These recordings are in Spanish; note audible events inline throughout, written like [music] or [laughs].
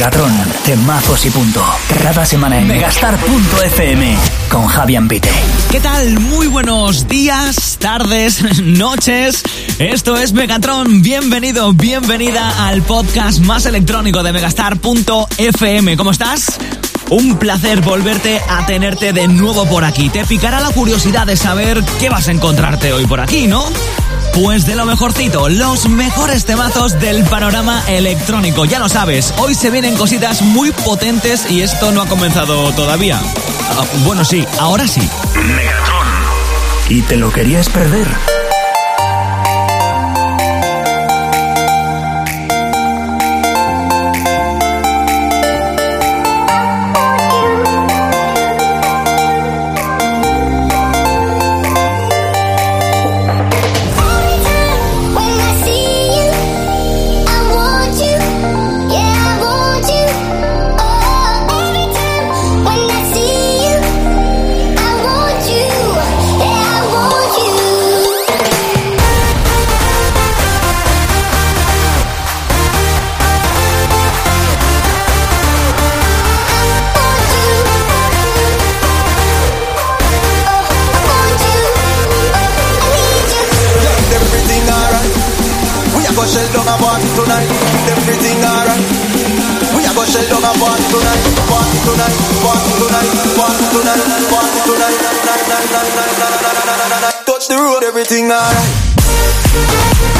Megatron, temazos y punto. Cada semana en megastar.fm con Javier Pite. ¿Qué tal? Muy buenos días, tardes, [laughs] noches. Esto es Megatron. Bienvenido, bienvenida al podcast más electrónico de megastar.fm. ¿Cómo estás? Un placer volverte a tenerte de nuevo por aquí. Te picará la curiosidad de saber qué vas a encontrarte hoy por aquí, ¿no? Pues de lo mejorcito, los mejores temazos del panorama electrónico. Ya lo sabes, hoy se vienen cositas muy potentes y esto no ha comenzado todavía. Ah, bueno, sí, ahora sí. Megatron. ¿Y te lo querías perder? touch the road, everything alright.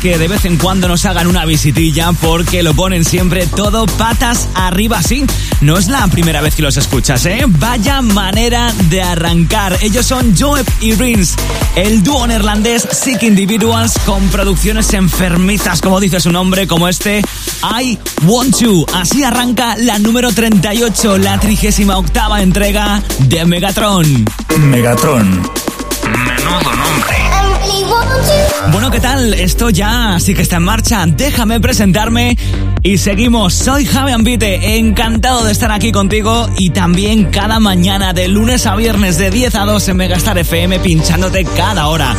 Que de vez en cuando nos hagan una visitilla porque lo ponen siempre todo patas arriba, sí. No es la primera vez que los escuchas, ¿eh? Vaya manera de arrancar. Ellos son Joep y Rins, el dúo neerlandés Sick Individuals con producciones enfermizas, como dice su nombre, como este I Want You. Así arranca la número 38, la 38 octava entrega de Megatron. Megatron. Menudo nombre. Bueno, ¿qué tal? Esto ya sí que está en marcha. Déjame presentarme y seguimos. Soy Javi Ambite, encantado de estar aquí contigo y también cada mañana de lunes a viernes de 10 a 2 en Megastar FM pinchándote cada hora.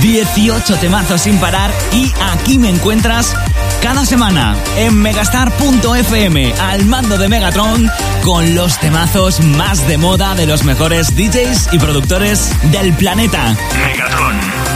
18 temazos sin parar y aquí me encuentras cada semana en megastar.fm al mando de Megatron con los temazos más de moda de los mejores DJs y productores del planeta. Megatron.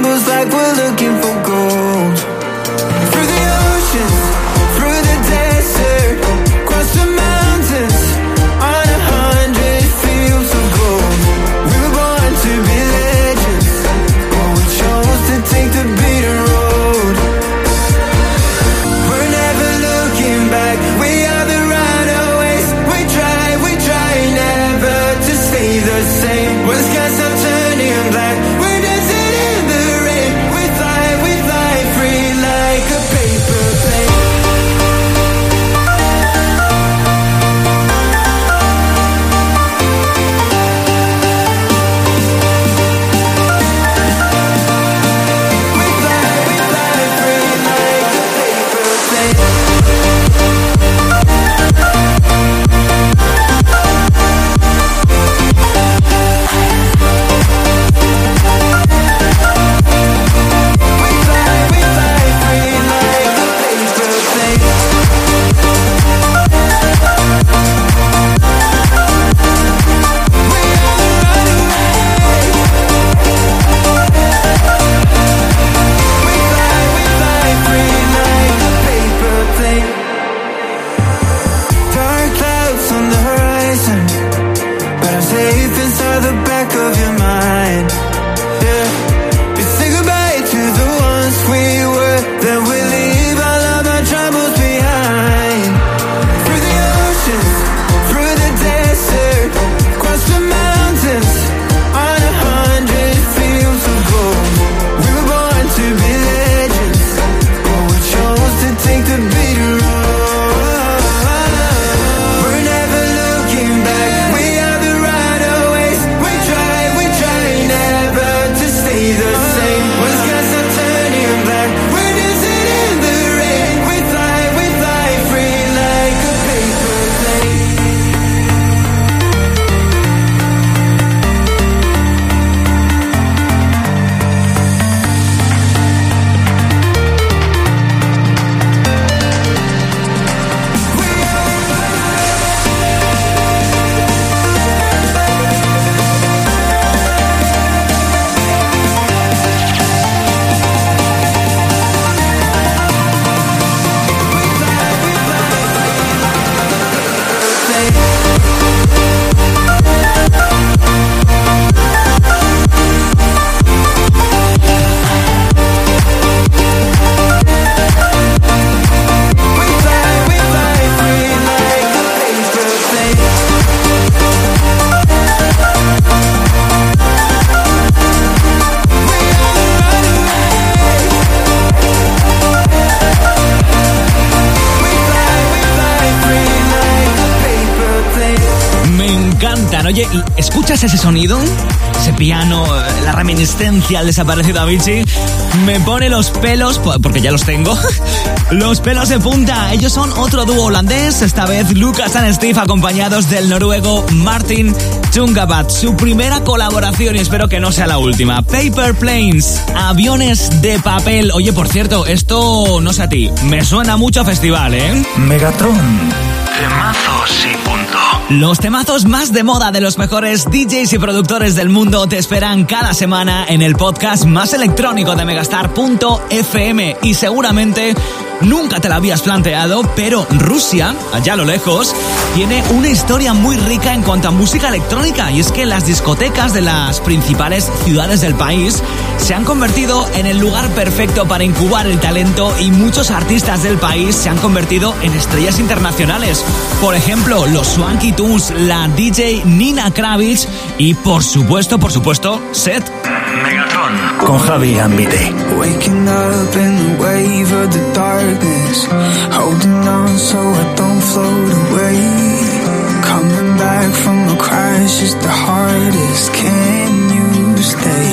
Oye, ¿escuchas ese sonido? Ese piano, eh, la reminiscencia al desaparecido Avicii, me pone los pelos, porque ya los tengo, [laughs] los pelos de punta. Ellos son otro dúo holandés, esta vez Lucas and Steve acompañados del noruego Martin Chungabat. Su primera colaboración y espero que no sea la última. Paper Planes, aviones de papel. Oye, por cierto, esto no sé a ti, me suena mucho a festival, ¿eh? Megatron. Temazos y punto. Los temazos más de moda de los mejores DJs y productores del mundo te esperan cada semana en el podcast más electrónico de megastar.fm y seguramente nunca te lo habías planteado, pero Rusia, allá a lo lejos, tiene una historia muy rica en cuanto a música electrónica y es que las discotecas de las principales ciudades del país se han convertido en el lugar perfecto para incubar el talento y muchos artistas del país se han convertido en estrellas internacionales. Por ejemplo, los Swanky Tunes, la DJ Nina Kravitz y por supuesto, por supuesto, Seth. Megatron con Javi Ambite. Waking up in the wave of the darkness, holding on so I don't float away. Coming back from the crash is the hardest. Can you stay?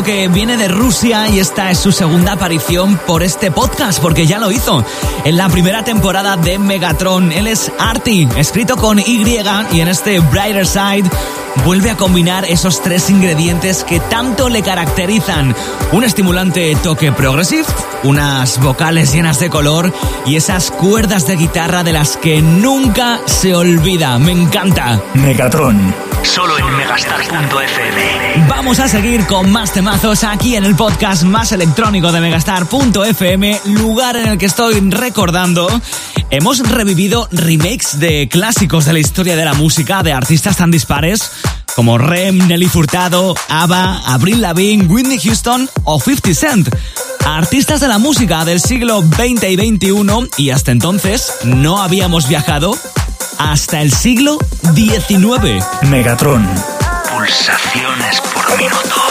Que viene de Rusia y esta es su segunda aparición por este podcast, porque ya lo hizo en la primera temporada de Megatron. Él es Arty, escrito con Y, y en este Brighter Side vuelve a combinar esos tres ingredientes que tanto le caracterizan. Un estimulante toque progressive, unas vocales llenas de color y esas cuerdas de guitarra de las que nunca se olvida. Me encanta. Megatron. Solo en megastar.fm. Vamos a seguir con más temazos aquí en el podcast más electrónico de Megastar.fm, lugar en el que estoy recordando. Hemos revivido remakes de clásicos de la historia de la música de artistas tan dispares como Rem, Nelly Furtado, ABBA, Avril Lavigne, Whitney Houston o 50 Cent. Artistas de la música del siglo XX y XXI y hasta entonces no habíamos viajado hasta el siglo XIX. Megatron. Pulsaciones por minuto.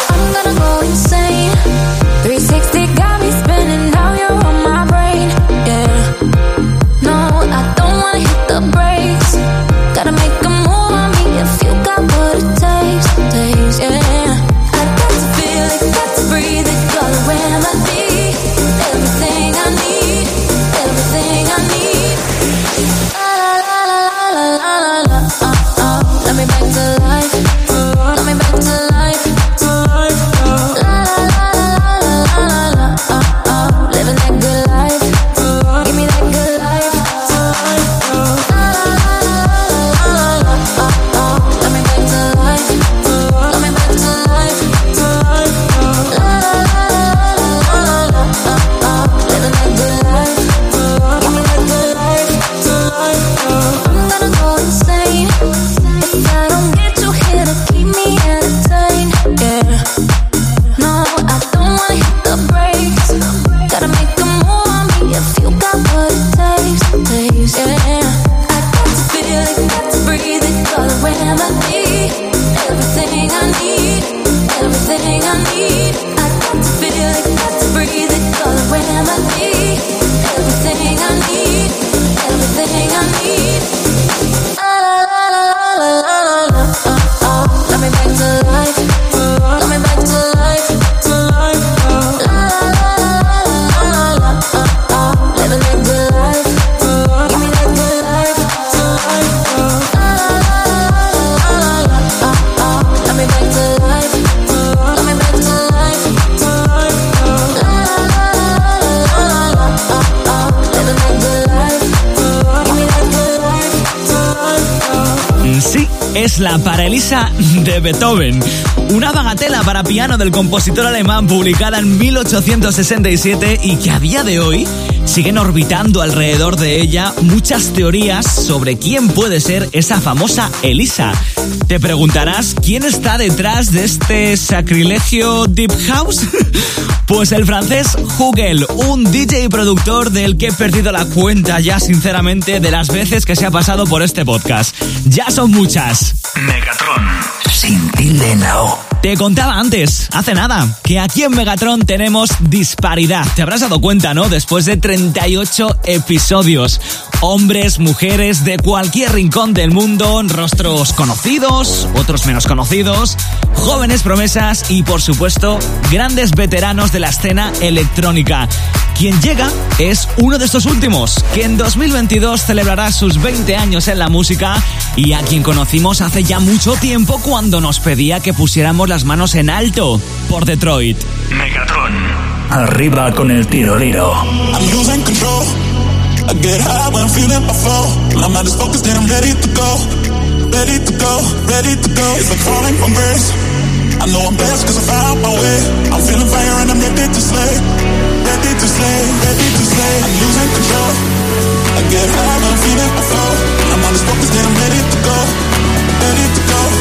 Es la para Elisa de Beethoven, una bagatela para piano del compositor alemán publicada en 1867 y que a día de hoy siguen orbitando alrededor de ella muchas teorías sobre quién puede ser esa famosa Elisa. Te preguntarás quién está detrás de este sacrilegio Deep House. [laughs] Pues el francés Hugel, un DJ productor del que he perdido la cuenta ya sinceramente de las veces que se ha pasado por este podcast. Ya son muchas. Megatron, sin O. Te contaba antes, hace nada, que aquí en Megatron tenemos disparidad. Te habrás dado cuenta, ¿no? Después de 38 episodios. Hombres, mujeres de cualquier rincón del mundo, rostros conocidos, otros menos conocidos, jóvenes promesas y, por supuesto, grandes veteranos de la escena electrónica. Quien llega es uno de estos últimos, que en 2022 celebrará sus 20 años en la música y a quien conocimos hace ya mucho tiempo cuando nos pedía que pusiéramos las manos en alto por Detroit. Megatron. Arriba con el losing control. I get high when I'm feeling my flow. My mind is focused and I'm ready to go. Ready to go, ready to go. It's like falling from grace. I know I'm blessed cause I found my way. I'm feeling fire and I'm ready to slay. Ready to slay, ready to slay. I'm losing control. I get high when I'm feeling my flow. My mind is focused and I'm ready to go. Ready to go,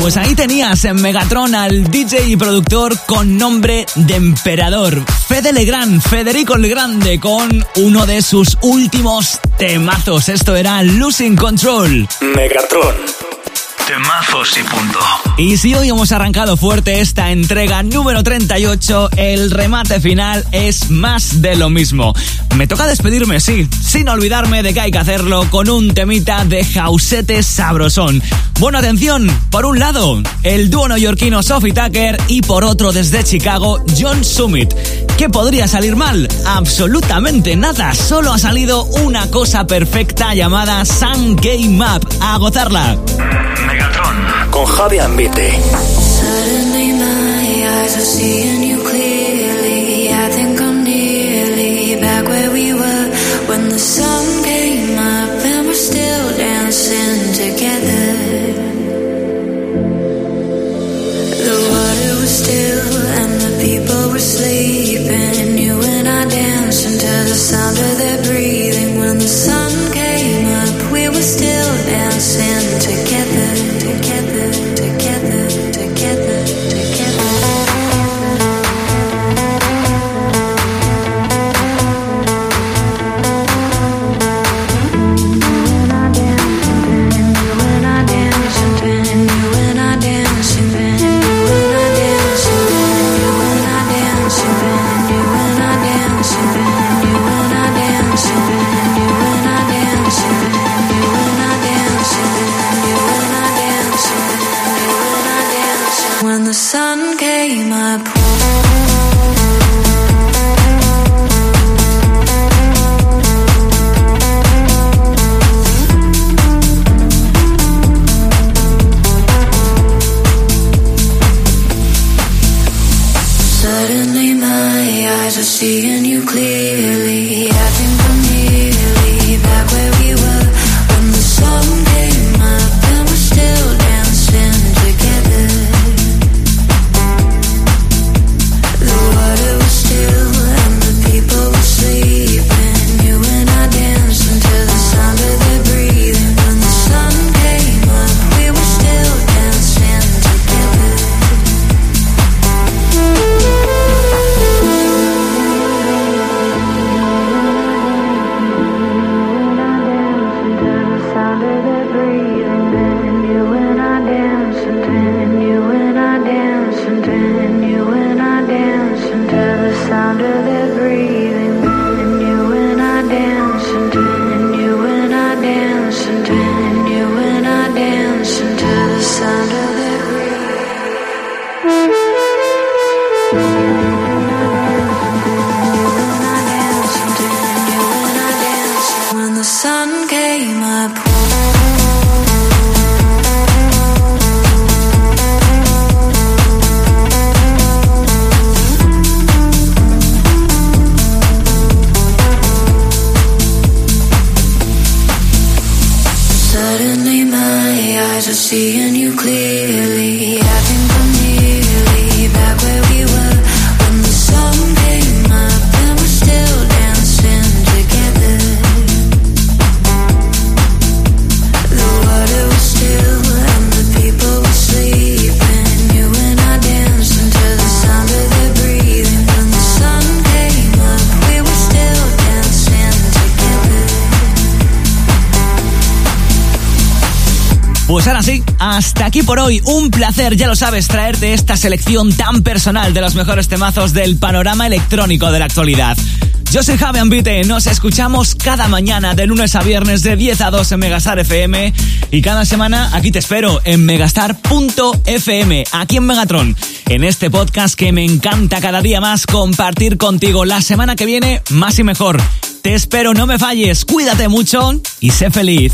Pues ahí tenías en Megatron al DJ y productor con nombre de emperador, Fede Legrand, Federico el Grande, con uno de sus últimos temazos. Esto era Losing Control. Megatron. Temazos y punto. Y si hoy hemos arrancado fuerte esta entrega número 38, el remate final es más de lo mismo. Me toca despedirme, sí, sin olvidarme de que hay que hacerlo con un temita de jausete sabrosón. Bueno, atención, por un lado, el dúo neoyorquino Sophie Tucker y por otro desde Chicago, John Summit. ¿Qué podría salir mal? Absolutamente nada, solo ha salido una cosa perfecta llamada Sun Game Map. A gozarla. Megatron. Con Javi Ambite. Suddenly my eyes Thank you. Pues ahora sí, hasta aquí por hoy. Un placer, ya lo sabes, traerte esta selección tan personal de los mejores temazos del panorama electrónico de la actualidad. Yo soy Javi Ambite, nos escuchamos cada mañana de lunes a viernes de 10 a 2 en Megastar FM y cada semana aquí te espero en megastar.fm, aquí en Megatron, en este podcast que me encanta cada día más compartir contigo. La semana que viene, más y mejor. Te espero, no me falles, cuídate mucho y sé feliz.